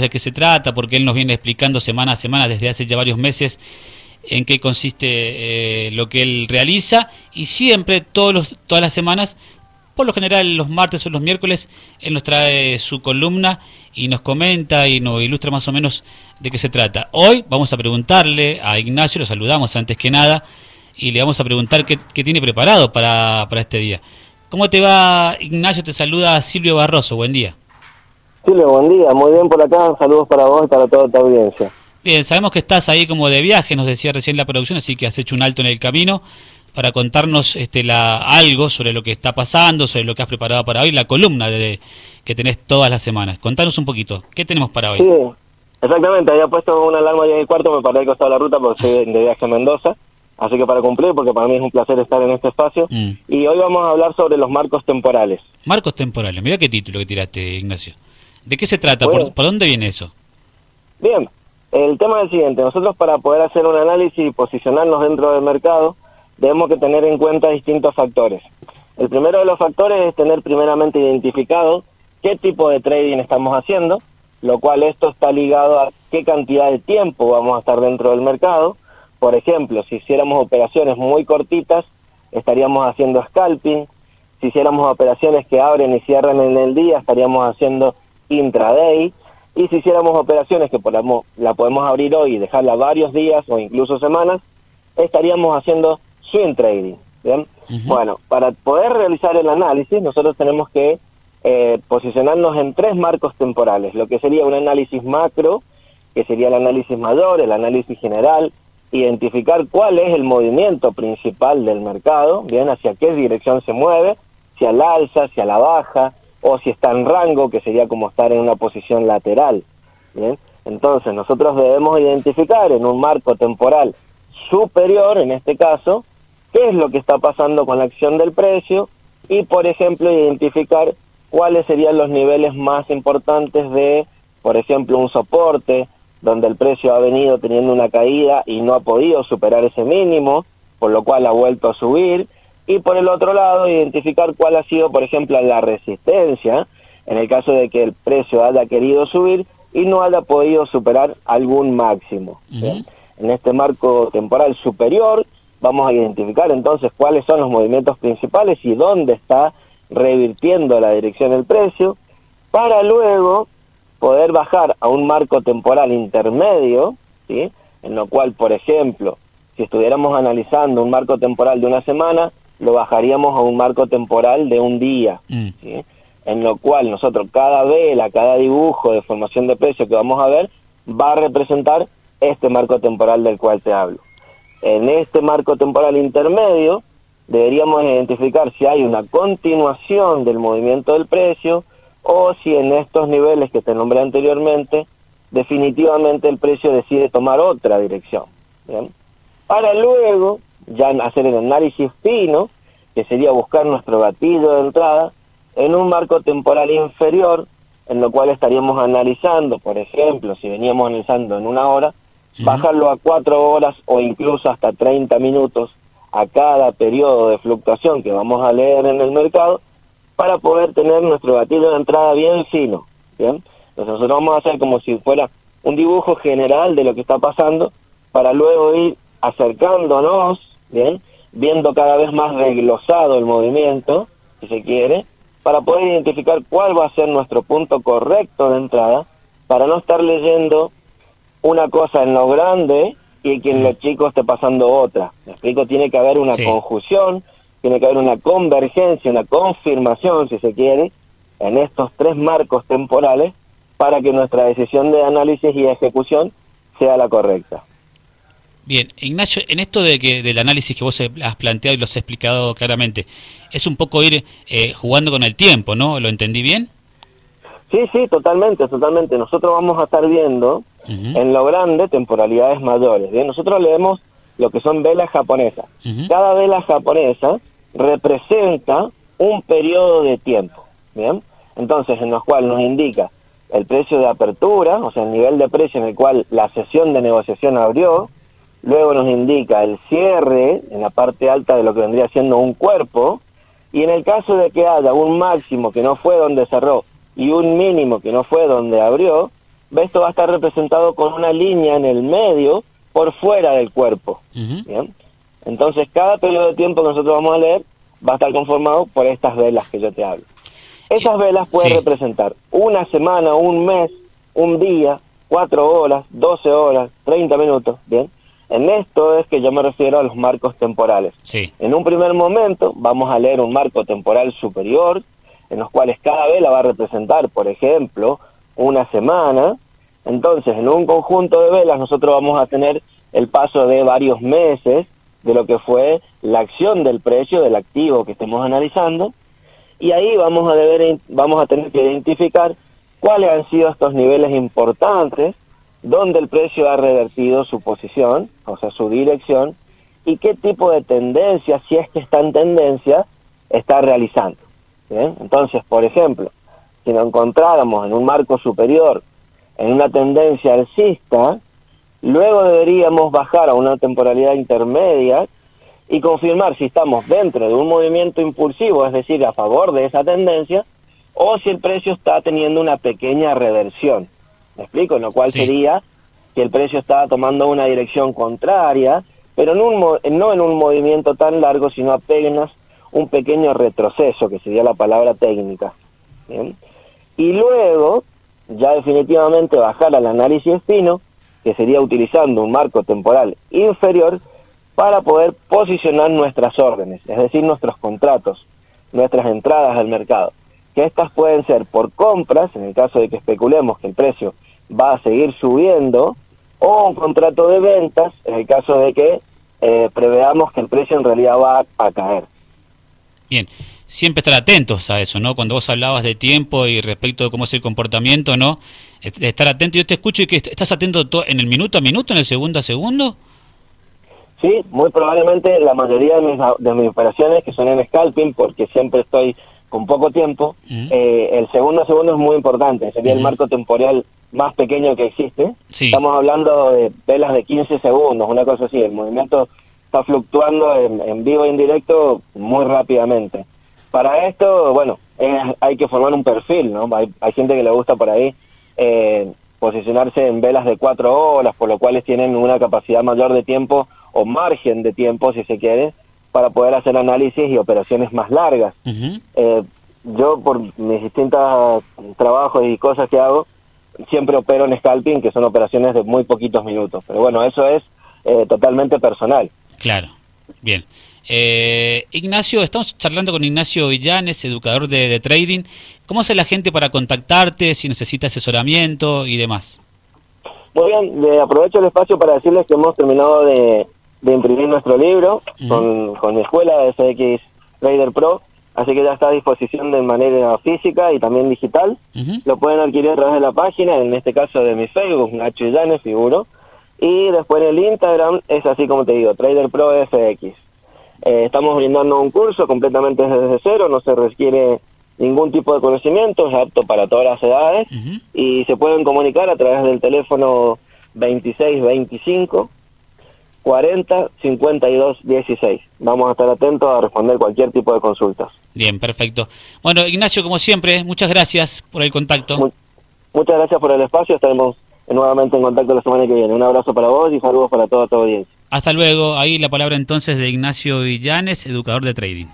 de qué se trata, porque él nos viene explicando semana a semana desde hace ya varios meses en qué consiste eh, lo que él realiza y siempre, todos los, todas las semanas, por lo general los martes o los miércoles, él nos trae su columna y nos comenta y nos ilustra más o menos de qué se trata. Hoy vamos a preguntarle a Ignacio, lo saludamos antes que nada, y le vamos a preguntar qué, qué tiene preparado para, para este día. ¿Cómo te va, Ignacio? Te saluda Silvio Barroso, buen día. Silvio, buen día, muy bien por acá, saludos para vos y para toda tu audiencia. Bien, sabemos que estás ahí como de viaje, nos decía recién la producción, así que has hecho un alto en el camino para contarnos este, la, algo sobre lo que está pasando, sobre lo que has preparado para hoy, la columna de, que tenés todas las semanas. Contanos un poquito, ¿qué tenemos para hoy? Sí, exactamente, había puesto una alarma ya en el cuarto, me paré al costado de la ruta porque soy de viaje a Mendoza, así que para cumplir, porque para mí es un placer estar en este espacio, mm. y hoy vamos a hablar sobre los marcos temporales. Marcos temporales, mira qué título que tiraste, Ignacio. ¿De qué se trata? ¿Por, dónde viene eso? Bien, el tema es el siguiente. Nosotros para poder hacer un análisis y posicionarnos dentro del mercado, debemos que tener en cuenta distintos factores. El primero de los factores es tener primeramente identificado qué tipo de trading estamos haciendo, lo cual esto está ligado a qué cantidad de tiempo vamos a estar dentro del mercado. Por ejemplo, si hiciéramos operaciones muy cortitas, estaríamos haciendo scalping. Si hiciéramos operaciones que abren y cierran en el día, estaríamos haciendo intraday. Y si hiciéramos operaciones que podamos, la podemos abrir hoy y dejarla varios días o incluso semanas, estaríamos haciendo swing trading. ¿bien? Bueno, para poder realizar el análisis, nosotros tenemos que eh, posicionarnos en tres marcos temporales, lo que sería un análisis macro, que sería el análisis mayor, el análisis general, identificar cuál es el movimiento principal del mercado, bien, hacia qué dirección se mueve, si al alza, si a la baja, o si está en rango, que sería como estar en una posición lateral. ¿bien? Entonces nosotros debemos identificar en un marco temporal superior, en este caso, qué es lo que está pasando con la acción del precio y, por ejemplo, identificar cuáles serían los niveles más importantes de, por ejemplo, un soporte, donde el precio ha venido teniendo una caída y no ha podido superar ese mínimo, por lo cual ha vuelto a subir, y por el otro lado identificar cuál ha sido, por ejemplo, la resistencia en el caso de que el precio haya querido subir y no haya podido superar algún máximo. En este marco temporal superior vamos a identificar entonces cuáles son los movimientos principales y dónde está revirtiendo la dirección del precio para luego poder bajar a un marco temporal intermedio, ¿sí? en lo cual, por ejemplo, si estuviéramos analizando un marco temporal de una semana, lo bajaríamos a un marco temporal de un día, mm. en lo cual nosotros cada vela, cada dibujo de formación de precio que vamos a ver va a representar este marco temporal del cual te hablo. En este marco temporal intermedio deberíamos identificar si hay una continuación del movimiento del precio o si en estos niveles que te nombré anteriormente definitivamente el precio decide tomar otra dirección. Para luego ya hacer el análisis fino, que sería buscar nuestro gatillo de entrada, en un marco temporal inferior, en lo cual estaríamos analizando, por ejemplo, si veníamos analizando en una hora, bajarlo a cuatro horas o incluso hasta 30 minutos a cada periodo de fluctuación que vamos a leer en el mercado, para poder tener nuestro gatillo de entrada bien fino. ¿bien? Entonces nosotros vamos a hacer como si fuera un dibujo general de lo que está pasando, para luego ir acercándonos ¿bien? Viendo cada vez más reglosado el movimiento, si se quiere, para poder identificar cuál va a ser nuestro punto correcto de entrada, para no estar leyendo una cosa en lo grande y que en lo chico esté pasando otra. Me explico, tiene que haber una conjunción, tiene que haber una convergencia, una confirmación, si se quiere, en estos tres marcos temporales para que nuestra decisión de análisis y ejecución sea la correcta. Bien, Ignacio, en esto de que del análisis que vos has planteado y lo has explicado claramente, es un poco ir eh, jugando con el tiempo, ¿no? ¿Lo entendí bien? Sí, sí, totalmente, totalmente. Nosotros vamos a estar viendo en lo grande temporalidades mayores. Bien, nosotros leemos lo que son velas japonesas. Cada vela japonesa representa un periodo de tiempo, bien. Entonces, en los cual nos indica el precio de apertura, o sea, el nivel de precio en el cual la sesión de negociación abrió, luego nos indica el cierre en la parte alta de lo que vendría siendo un cuerpo, y en el caso de que haya un máximo que no fue donde cerró y un mínimo que no fue donde abrió, esto va a estar representado con una línea en el medio por fuera del cuerpo. ¿bien? Entonces, cada periodo de tiempo que nosotros vamos a leer va a estar conformado por estas velas que yo te hablo. Esas velas pueden representar una semana, un mes, un día, cuatro horas, doce horas, treinta minutos, ¿bien? En esto es que yo me refiero a los marcos temporales. Sí. En un primer momento vamos a leer un marco temporal superior, en los cuales cada vela va a representar, por ejemplo, una semana. Entonces, en un conjunto de velas nosotros vamos a tener el paso de varios meses de lo que fue la acción del precio del activo que estemos analizando y ahí vamos a deber vamos a tener que identificar cuáles han sido estos niveles importantes donde el precio ha revertido su posición, o sea, su dirección y qué tipo de tendencia, si es que está en tendencia, está realizando. Entonces, por ejemplo, si nos encontráramos en un marco superior, en una tendencia alcista, luego deberíamos bajar a una temporalidad intermedia y confirmar si estamos dentro de un movimiento impulsivo, es decir, a favor de esa tendencia, o si el precio está teniendo una pequeña reversión. ¿Me explico? Lo cual sería que el precio está tomando una dirección contraria, pero no en un movimiento tan largo, sino apenas un pequeño retroceso, que sería la palabra técnica. Y luego, ya definitivamente bajar al análisis fino, que sería utilizando un marco temporal inferior, para poder posicionar nuestras órdenes, es decir, nuestros contratos, nuestras entradas al mercado. Que estas pueden ser por compras, en el caso de que especulemos que el precio va a seguir subiendo, o un contrato de ventas, en el caso de que eh, preveamos que el precio en realidad va a caer. Bien, siempre estar atentos a eso, ¿no? Cuando vos hablabas de tiempo y respecto de cómo es el comportamiento, ¿no? Estar atento, yo te escucho y que estás atento en el minuto a minuto, en el segundo a segundo. Sí, muy probablemente la mayoría de mis, de mis operaciones que son en scalping, porque siempre estoy con poco tiempo, eh, el segundo a segundo es muy importante, sería el marco temporal más pequeño que existe. Estamos hablando de velas de 15 segundos, una cosa así, el movimiento está fluctuando en, vivo e indirecto muy rápidamente. Para esto, bueno, hay que formar un perfil, ¿no? Hay, gente que le gusta por ahí eh, posicionarse en velas de cuatro horas, por lo cual tienen una capacidad mayor de tiempo o margen de tiempo, si se quiere, para poder hacer análisis y operaciones más largas. Eh, yo, por mis distintos trabajos y cosas que hago, siempre opero en scalping, que son operaciones de muy poquitos minutos. Pero bueno, eso es eh, totalmente personal. Claro, bien. Eh, Ignacio, estamos charlando con Ignacio Villanes, educador de, trading. ¿Cómo hace la gente para contactarte, si necesita asesoramiento y demás? Muy bien, aprovecho el espacio para decirles que hemos terminado de, imprimir nuestro libro con, mi escuela de FX Trader Pro, así que ya está a disposición de manera física y también digital. Lo pueden adquirir a través de la página, en este caso de mi Facebook, Nacho Villanes, figuro. Y después en el Instagram es así como te digo, Trader Pro FX. Eh, estamos brindando un curso completamente desde cero, no se requiere ningún tipo de conocimiento, es apto para todas las edades. Y se pueden comunicar a través del teléfono 2625 40 52 16. Vamos a estar atentos a responder cualquier tipo de consultas. Bien, perfecto. Bueno, Ignacio, como siempre, muchas gracias por el contacto. muchas gracias por el espacio, estaremos nuevamente en contacto la semana que viene. Un abrazo para vos y saludos para toda tu audiencia. Hasta luego. Ahí la palabra entonces de Ignacio Villanes, educador de trading.